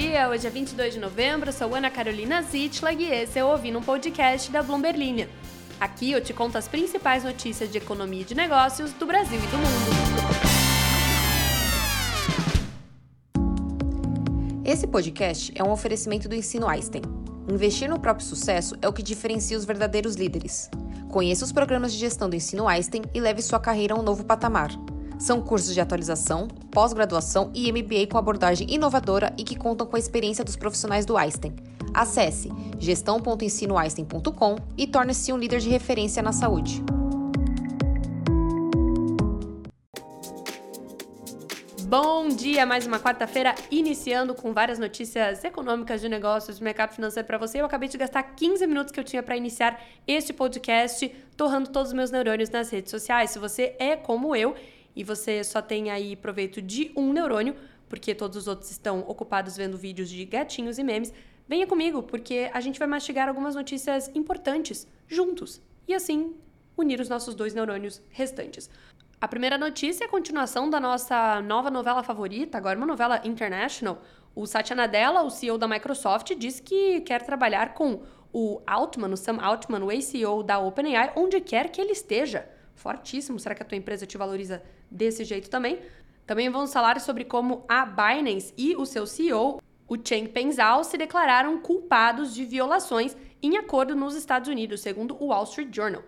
dia, hoje é 22 de novembro, sou Ana Carolina Zitlag e esse é o Ouvindo um Podcast da Bloomberg Linha. Aqui eu te conto as principais notícias de economia e de negócios do Brasil e do mundo. Esse podcast é um oferecimento do Ensino Einstein. Investir no próprio sucesso é o que diferencia os verdadeiros líderes. Conheça os programas de gestão do Ensino Einstein e leve sua carreira a um novo patamar. São cursos de atualização, pós-graduação e MBA com abordagem inovadora e que contam com a experiência dos profissionais do Einstein. Acesse gestão.ensinoeinstein.com e torne-se um líder de referência na saúde. Bom dia, mais uma quarta-feira iniciando com várias notícias econômicas de negócios, de mercado financeiro para você. Eu acabei de gastar 15 minutos que eu tinha para iniciar este podcast, torrando todos os meus neurônios nas redes sociais. Se você é como eu e você só tem aí proveito de um neurônio, porque todos os outros estão ocupados vendo vídeos de gatinhos e memes, venha comigo, porque a gente vai mastigar algumas notícias importantes juntos e assim unir os nossos dois neurônios restantes. A primeira notícia é a continuação da nossa nova novela favorita, agora uma novela international. O Satya Nadella, o CEO da Microsoft, diz que quer trabalhar com o Altman, o Sam Altman, o CEO da OpenAI, onde quer que ele esteja fortíssimo. Será que a tua empresa te valoriza desse jeito também? Também vamos falar sobre como a Binance e o seu CEO, o Cheng Peng Zhao, se declararam culpados de violações em acordo nos Estados Unidos, segundo o Wall Street Journal.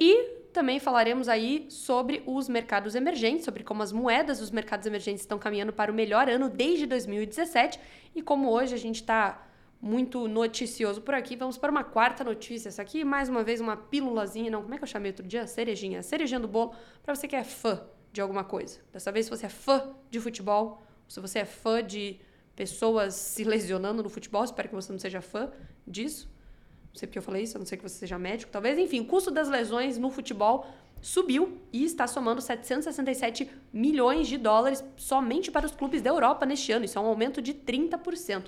E também falaremos aí sobre os mercados emergentes, sobre como as moedas dos mercados emergentes estão caminhando para o melhor ano desde 2017 e como hoje a gente está muito noticioso por aqui. Vamos para uma quarta notícia. Essa aqui, mais uma vez, uma pílulazinha. Não, como é que eu chamei outro dia? Cerejinha. Cerejinha do bolo para você que é fã de alguma coisa. Dessa vez, se você é fã de futebol, se você é fã de pessoas se lesionando no futebol, espero que você não seja fã disso. Não sei porque eu falei isso, a não sei que você seja médico, talvez. Enfim, o custo das lesões no futebol subiu e está somando 767 milhões de dólares somente para os clubes da Europa neste ano. Isso é um aumento de 30%.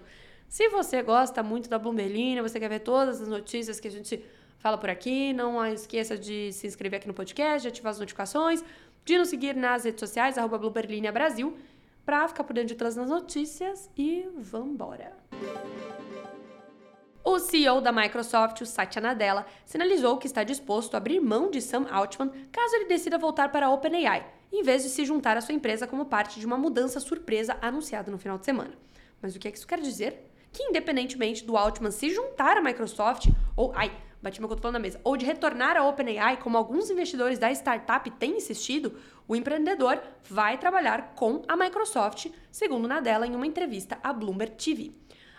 Se você gosta muito da Bloomberlina, você quer ver todas as notícias que a gente fala por aqui, não esqueça de se inscrever aqui no podcast, de ativar as notificações, de nos seguir nas redes sociais, arroba Brasil, para ficar por dentro de todas as notícias e vambora! O CEO da Microsoft, o Satya Nadella, sinalizou que está disposto a abrir mão de Sam Altman caso ele decida voltar para a OpenAI, em vez de se juntar à sua empresa como parte de uma mudança surpresa anunciada no final de semana. Mas o que, é que isso quer dizer? que independentemente do Altman se juntar à Microsoft, ou ai, bati meu cotovelo na mesa, ou de retornar à OpenAI, como alguns investidores da startup têm insistido, o empreendedor vai trabalhar com a Microsoft, segundo Nadella em uma entrevista à Bloomberg TV.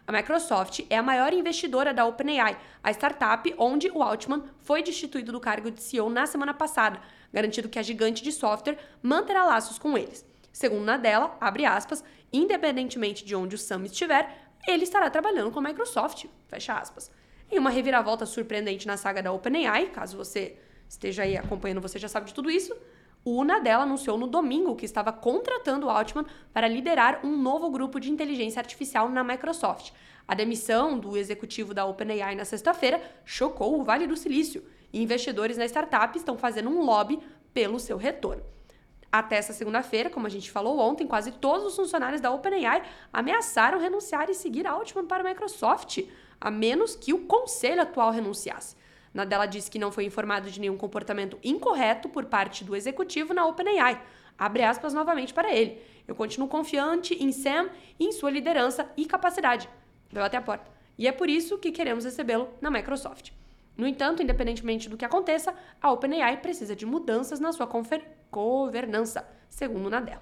A Microsoft é a maior investidora da OpenAI, a startup onde o Altman foi destituído do cargo de CEO na semana passada, garantindo que a gigante de software manterá laços com eles. Segundo Nadella, abre aspas, independentemente de onde o Sam estiver, ele estará trabalhando com a Microsoft, fecha aspas. Em uma reviravolta surpreendente na saga da OpenAI, caso você esteja aí acompanhando, você já sabe de tudo isso, o Nadella anunciou no domingo que estava contratando Altman para liderar um novo grupo de inteligência artificial na Microsoft. A demissão do executivo da OpenAI na sexta-feira chocou o Vale do Silício e investidores na startup estão fazendo um lobby pelo seu retorno. Até essa segunda-feira, como a gente falou ontem, quase todos os funcionários da OpenAI ameaçaram renunciar e seguir Altman para a Microsoft, a menos que o conselho atual renunciasse. Nadella disse que não foi informado de nenhum comportamento incorreto por parte do executivo na OpenAI. Abre aspas novamente para ele. Eu continuo confiante em Sam e em sua liderança e capacidade. Deu até a porta. E é por isso que queremos recebê-lo na Microsoft. No entanto, independentemente do que aconteça, a OpenAI precisa de mudanças na sua governança, segundo Nadella.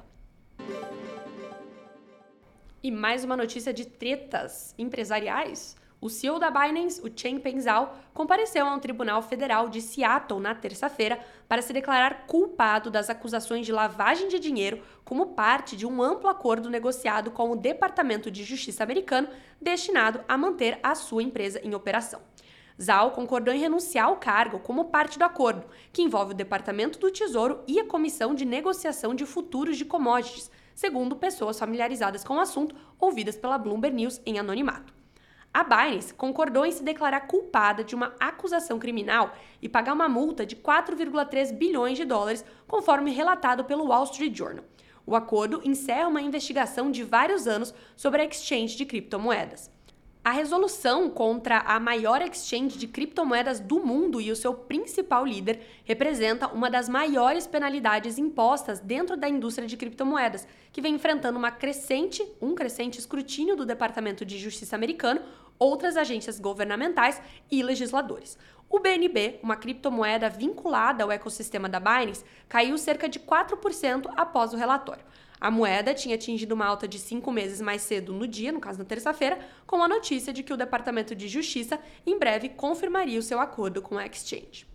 E mais uma notícia de tretas empresariais. O CEO da Binance, o Chen Pengzhao, compareceu a um tribunal federal de Seattle na terça-feira para se declarar culpado das acusações de lavagem de dinheiro como parte de um amplo acordo negociado com o Departamento de Justiça americano destinado a manter a sua empresa em operação. Zhao concordou em renunciar ao cargo como parte do acordo, que envolve o Departamento do Tesouro e a Comissão de Negociação de Futuros de Commodities, segundo pessoas familiarizadas com o assunto ouvidas pela Bloomberg News em anonimato. A Binance concordou em se declarar culpada de uma acusação criminal e pagar uma multa de 4,3 bilhões de dólares, conforme relatado pelo Wall Street Journal. O acordo encerra uma investigação de vários anos sobre a exchange de criptomoedas. A resolução contra a maior exchange de criptomoedas do mundo e o seu principal líder representa uma das maiores penalidades impostas dentro da indústria de criptomoedas, que vem enfrentando uma crescente, um crescente escrutínio do Departamento de Justiça americano, outras agências governamentais e legisladores. O BNB, uma criptomoeda vinculada ao ecossistema da Binance, caiu cerca de 4% após o relatório. A moeda tinha atingido uma alta de cinco meses mais cedo no dia, no caso na terça-feira, com a notícia de que o Departamento de Justiça em breve confirmaria o seu acordo com a exchange.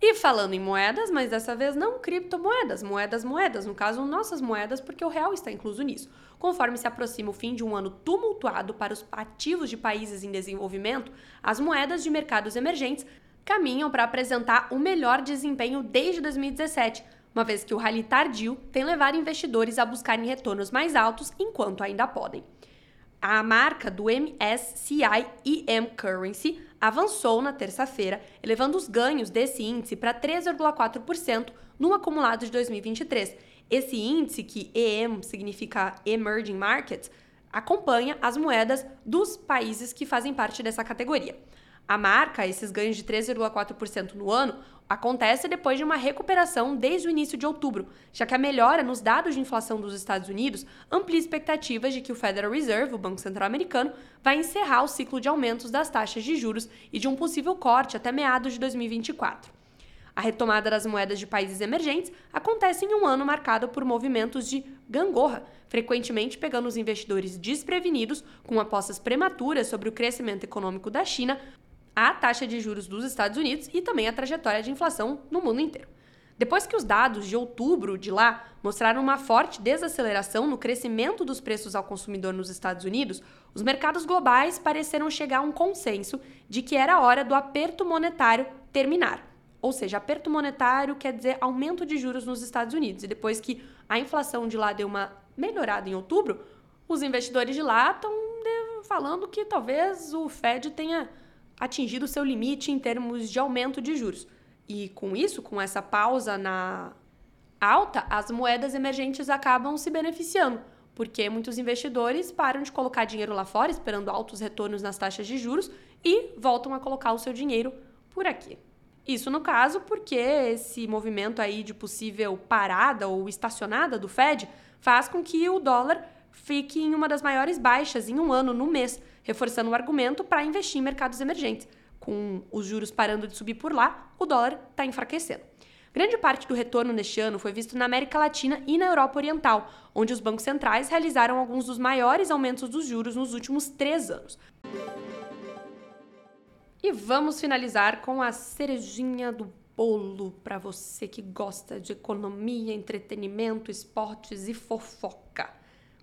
E falando em moedas, mas dessa vez não criptomoedas, moedas, moedas, no caso nossas moedas, porque o real está incluso nisso. Conforme se aproxima o fim de um ano tumultuado para os ativos de países em desenvolvimento, as moedas de mercados emergentes caminham para apresentar o melhor desempenho desde 2017 uma vez que o rally tardio tem levado investidores a buscarem retornos mais altos enquanto ainda podem. A marca do MSCI EM Currency avançou na terça-feira, elevando os ganhos desse índice para 3,4% no acumulado de 2023. Esse índice, que EM significa Emerging Markets, acompanha as moedas dos países que fazem parte dessa categoria. A marca, esses ganhos de 3,4% no ano, acontece depois de uma recuperação desde o início de outubro, já que a melhora nos dados de inflação dos Estados Unidos amplia expectativas de que o Federal Reserve, o Banco Central Americano, vai encerrar o ciclo de aumentos das taxas de juros e de um possível corte até meados de 2024. A retomada das moedas de países emergentes acontece em um ano marcado por movimentos de gangorra, frequentemente pegando os investidores desprevenidos com apostas prematuras sobre o crescimento econômico da China a taxa de juros dos Estados Unidos e também a trajetória de inflação no mundo inteiro. Depois que os dados de outubro de lá mostraram uma forte desaceleração no crescimento dos preços ao consumidor nos Estados Unidos, os mercados globais pareceram chegar a um consenso de que era hora do aperto monetário terminar. Ou seja, aperto monetário quer dizer aumento de juros nos Estados Unidos. E depois que a inflação de lá deu uma melhorada em outubro, os investidores de lá estão falando que talvez o Fed tenha atingido seu limite em termos de aumento de juros. E com isso, com essa pausa na alta, as moedas emergentes acabam se beneficiando, porque muitos investidores param de colocar dinheiro lá fora, esperando altos retornos nas taxas de juros, e voltam a colocar o seu dinheiro por aqui. Isso no caso porque esse movimento aí de possível parada ou estacionada do Fed faz com que o dólar fique em uma das maiores baixas em um ano no mês, reforçando o argumento para investir em mercados emergentes. Com os juros parando de subir por lá, o dólar está enfraquecendo. Grande parte do retorno neste ano foi visto na América Latina e na Europa Oriental, onde os bancos centrais realizaram alguns dos maiores aumentos dos juros nos últimos três anos. E vamos finalizar com a cerejinha do bolo para você que gosta de economia, entretenimento, esportes e fofoca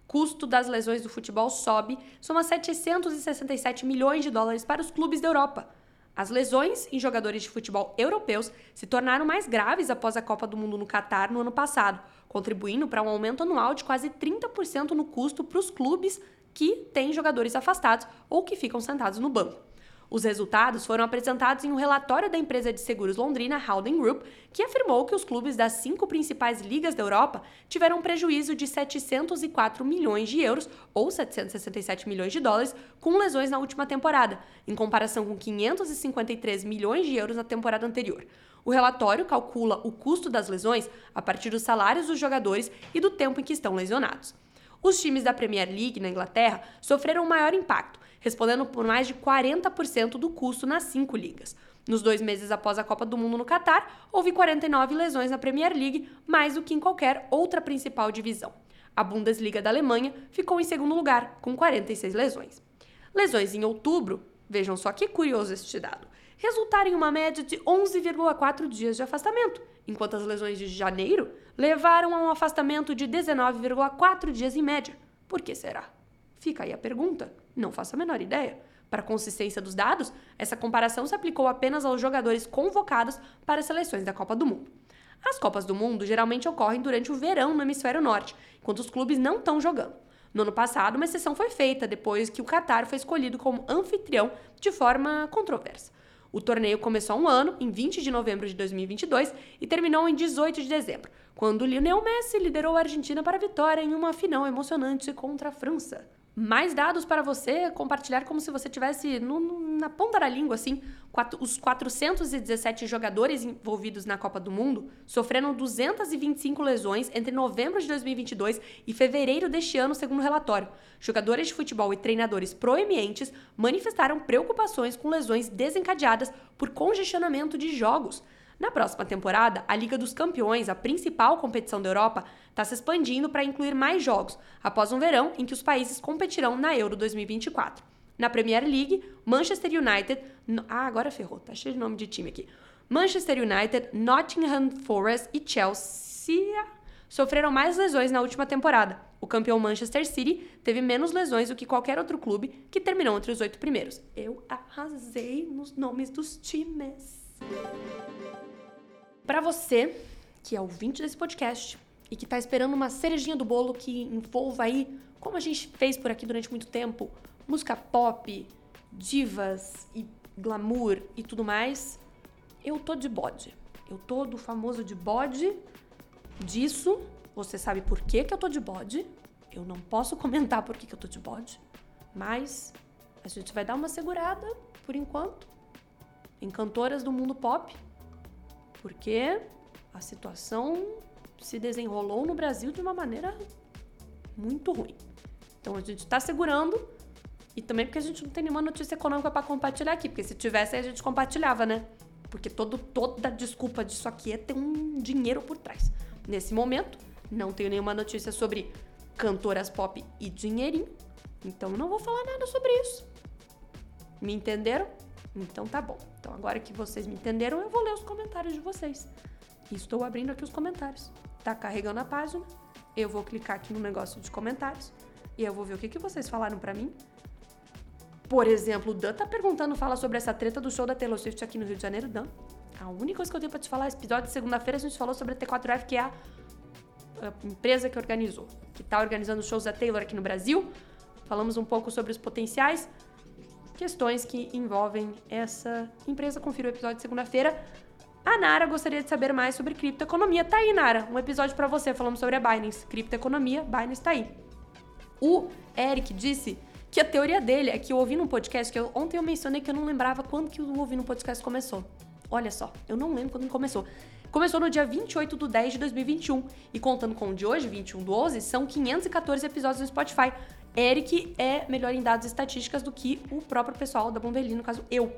custo das lesões do futebol sobe, soma 767 milhões de dólares para os clubes da Europa. As lesões em jogadores de futebol europeus se tornaram mais graves após a Copa do Mundo no Catar no ano passado, contribuindo para um aumento anual de quase 30% no custo para os clubes que têm jogadores afastados ou que ficam sentados no banco. Os resultados foram apresentados em um relatório da empresa de seguros londrina Howden Group, que afirmou que os clubes das cinco principais ligas da Europa tiveram um prejuízo de 704 milhões de euros, ou 767 milhões de dólares, com lesões na última temporada, em comparação com 553 milhões de euros na temporada anterior. O relatório calcula o custo das lesões a partir dos salários dos jogadores e do tempo em que estão lesionados. Os times da Premier League na Inglaterra sofreram um maior impacto, respondendo por mais de 40% do custo nas cinco ligas. Nos dois meses após a Copa do Mundo no Catar, houve 49 lesões na Premier League, mais do que em qualquer outra principal divisão. A Bundesliga da Alemanha ficou em segundo lugar, com 46 lesões. Lesões em outubro, vejam só que curioso este dado, resultaram em uma média de 11,4 dias de afastamento, enquanto as lesões de janeiro levaram a um afastamento de 19,4 dias em média. Por que será? Fica aí a pergunta. Não faço a menor ideia. Para a consistência dos dados, essa comparação se aplicou apenas aos jogadores convocados para as seleções da Copa do Mundo. As Copas do Mundo geralmente ocorrem durante o verão no hemisfério norte, enquanto os clubes não estão jogando. No ano passado, uma exceção foi feita depois que o Qatar foi escolhido como anfitrião de forma controversa. O torneio começou um ano, em 20 de novembro de 2022, e terminou em 18 de dezembro, quando Lionel Messi liderou a Argentina para a vitória em uma final emocionante contra a França mais dados para você compartilhar como se você tivesse no, na ponta da língua, assim. Quatro, os 417 jogadores envolvidos na Copa do Mundo sofreram 225 lesões entre novembro de 2022 e fevereiro deste ano, segundo o relatório. Jogadores de futebol e treinadores proeminentes manifestaram preocupações com lesões desencadeadas por congestionamento de jogos. Na próxima temporada, a Liga dos Campeões, a principal competição da Europa, está se expandindo para incluir mais jogos, após um verão em que os países competirão na Euro 2024. Na Premier League, Manchester United. Ah, agora ferrou, tá cheio de nome de time aqui. Manchester United, Nottingham Forest e Chelsea sofreram mais lesões na última temporada. O campeão Manchester City teve menos lesões do que qualquer outro clube que terminou entre os oito primeiros. Eu arrasei nos nomes dos times. Para você, que é ouvinte desse podcast e que está esperando uma cerejinha do bolo que envolva aí, como a gente fez por aqui durante muito tempo, música pop, divas e glamour e tudo mais, eu tô de bode. Eu tô do famoso de bode disso. Você sabe por que, que eu tô de bode. Eu não posso comentar por que, que eu tô de bode. Mas a gente vai dar uma segurada, por enquanto, em cantoras do mundo pop porque a situação se desenrolou no Brasil de uma maneira muito ruim. Então a gente está segurando e também porque a gente não tem nenhuma notícia econômica para compartilhar aqui, porque se tivesse a gente compartilhava, né? Porque todo, toda desculpa disso aqui é ter um dinheiro por trás. Nesse momento, não tenho nenhuma notícia sobre cantoras pop e dinheirinho, então não vou falar nada sobre isso. Me entenderam? Então tá bom. Então agora que vocês me entenderam, eu vou ler os comentários de vocês. estou abrindo aqui os comentários. Tá carregando a página. Eu vou clicar aqui no negócio de comentários e eu vou ver o que, que vocês falaram para mim. Por exemplo, o Dan tá perguntando, fala sobre essa treta do show da Taylor Swift aqui no Rio de Janeiro, Dan. A única coisa que eu tenho pra te falar, esse episódio de segunda-feira a gente falou sobre a T4F, que é a, a empresa que organizou, que tá organizando shows da Taylor aqui no Brasil. Falamos um pouco sobre os potenciais questões que envolvem essa empresa. Confira o episódio de segunda-feira. A Nara gostaria de saber mais sobre criptoeconomia. Tá aí, Nara, um episódio para você falando sobre a Binance. Criptoeconomia, Binance tá aí. O Eric disse que a teoria dele é que eu ouvi num podcast, que eu, ontem eu mencionei que eu não lembrava quando que o ouvi no podcast começou. Olha só, eu não lembro quando começou. Começou no dia 28 de 10 de 2021. E contando com o de hoje, 21 do 11, são 514 episódios no Spotify. Eric é melhor em dados estatísticas do que o próprio pessoal da Bomberlin, no caso eu.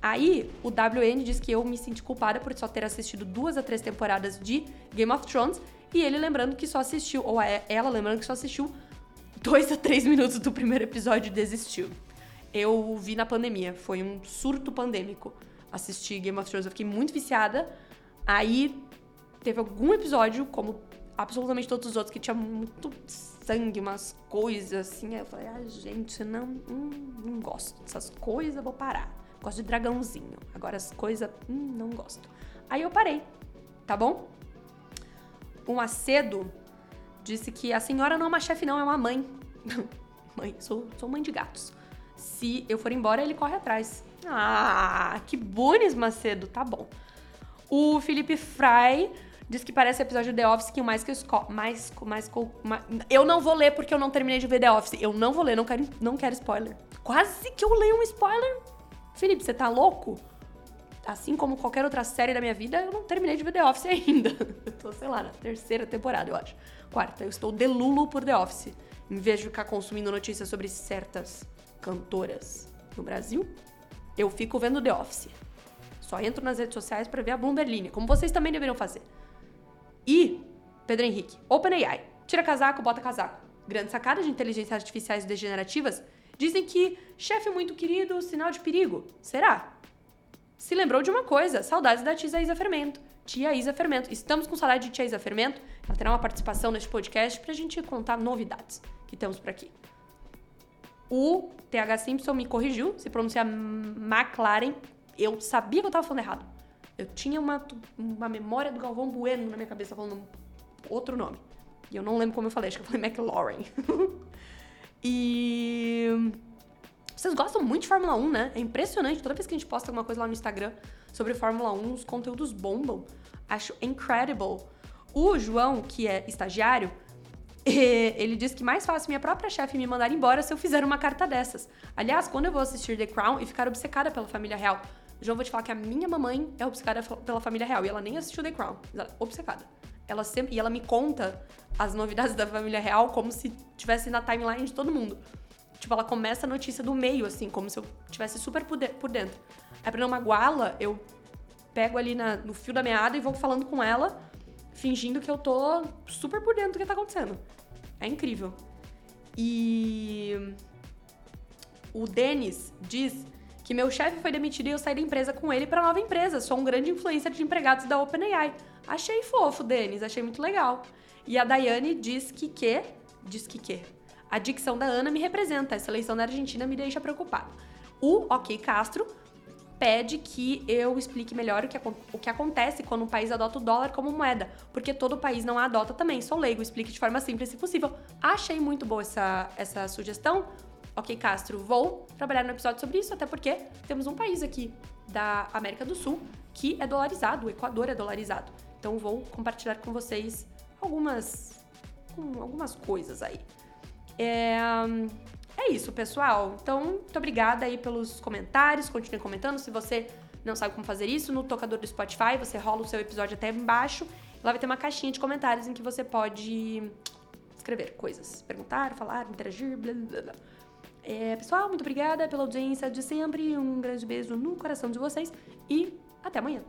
Aí, o WN diz que eu me senti culpada por só ter assistido duas a três temporadas de Game of Thrones, e ele lembrando que só assistiu, ou ela lembrando que só assistiu dois a três minutos do primeiro episódio e desistiu. Eu vi na pandemia, foi um surto pandêmico assistir Game of Thrones, eu fiquei muito viciada. Aí teve algum episódio, como absolutamente todos os outros, que tinha muito sangue, umas coisas assim. Aí eu falei, ah, gente, não, hum, não gosto dessas coisas, vou parar. Gosto de dragãozinho. Agora as coisas, hum, não gosto. Aí eu parei, tá bom? O Macedo disse que a senhora não é uma chefe, não, é uma mãe. mãe, sou, sou mãe de gatos. Se eu for embora, ele corre atrás. Ah, que bunes, Macedo, tá bom. O Felipe Fry Diz que parece episódio The Office que o mais que eu mais, mais, mais, Eu não vou ler porque eu não terminei de ver The Office. Eu não vou ler, não quero, não quero spoiler. Quase que eu leio um spoiler. Felipe, você tá louco? Assim como qualquer outra série da minha vida, eu não terminei de ver The Office ainda. Eu tô, sei lá, na terceira temporada, eu acho. Quarta, eu estou delulo por The Office. Em vez de ficar consumindo notícias sobre certas cantoras no Brasil, eu fico vendo The Office. Só entro nas redes sociais para ver a Bloomberg como vocês também deveriam fazer. E, Pedro Henrique, OpenAI, tira casaco, bota casaco. Grande sacada de inteligências artificiais degenerativas dizem que chefe muito querido, sinal de perigo. Será? Se lembrou de uma coisa, saudades da tia Isa Fermento. Tia Isa Fermento. Estamos com saudade de tia Isa Fermento. Ela terá uma participação neste podcast pra gente contar novidades que temos por aqui. O TH Simpson me corrigiu, se pronuncia McLaren. Eu sabia que eu tava falando errado. Eu tinha uma, uma memória do Galvão Bueno na minha cabeça falando outro nome. E eu não lembro como eu falei, acho que eu falei McLaurin. e. Vocês gostam muito de Fórmula 1, né? É impressionante. Toda vez que a gente posta alguma coisa lá no Instagram sobre Fórmula 1, os conteúdos bombam. Acho incredible. O João, que é estagiário, ele disse que mais fácil minha própria chefe me mandar embora se eu fizer uma carta dessas. Aliás, quando eu vou assistir The Crown e ficar obcecada pela família real. João, vou te falar que a minha mamãe é obcecada pela família real e ela nem assistiu The Crown. Ela é obcecada. Ela sempre, e ela me conta as novidades da família real como se tivesse na timeline de todo mundo. Tipo, ela começa a notícia do meio, assim, como se eu tivesse super por dentro. Aí pra não magoá-la, eu pego ali na, no fio da meada e vou falando com ela fingindo que eu tô super por dentro do que tá acontecendo. É incrível. E o Denis diz que meu chefe foi demitido e eu saí da empresa com ele para nova empresa. Sou um grande influencer de empregados da OpenAI. Achei fofo, Denis, achei muito legal. E a Daiane diz que que, diz que que, a dicção da Ana me representa, essa eleição da Argentina me deixa preocupado. O OK Castro pede que eu explique melhor o que, o que acontece quando um país adota o dólar como moeda, porque todo país não a adota também. Sou leigo, explique de forma simples e possível. Achei muito boa essa, essa sugestão. Ok, Castro, vou trabalhar no episódio sobre isso, até porque temos um país aqui da América do Sul que é dolarizado, o Equador é dolarizado. Então vou compartilhar com vocês algumas, algumas coisas aí. É, é isso, pessoal. Então, muito obrigada aí pelos comentários. Continue comentando. Se você não sabe como fazer isso, no tocador do Spotify, você rola o seu episódio até embaixo. Lá vai ter uma caixinha de comentários em que você pode escrever coisas, perguntar, falar, interagir, blá blá blá. É, pessoal, muito obrigada pela audiência de sempre. Um grande beijo no coração de vocês e até amanhã.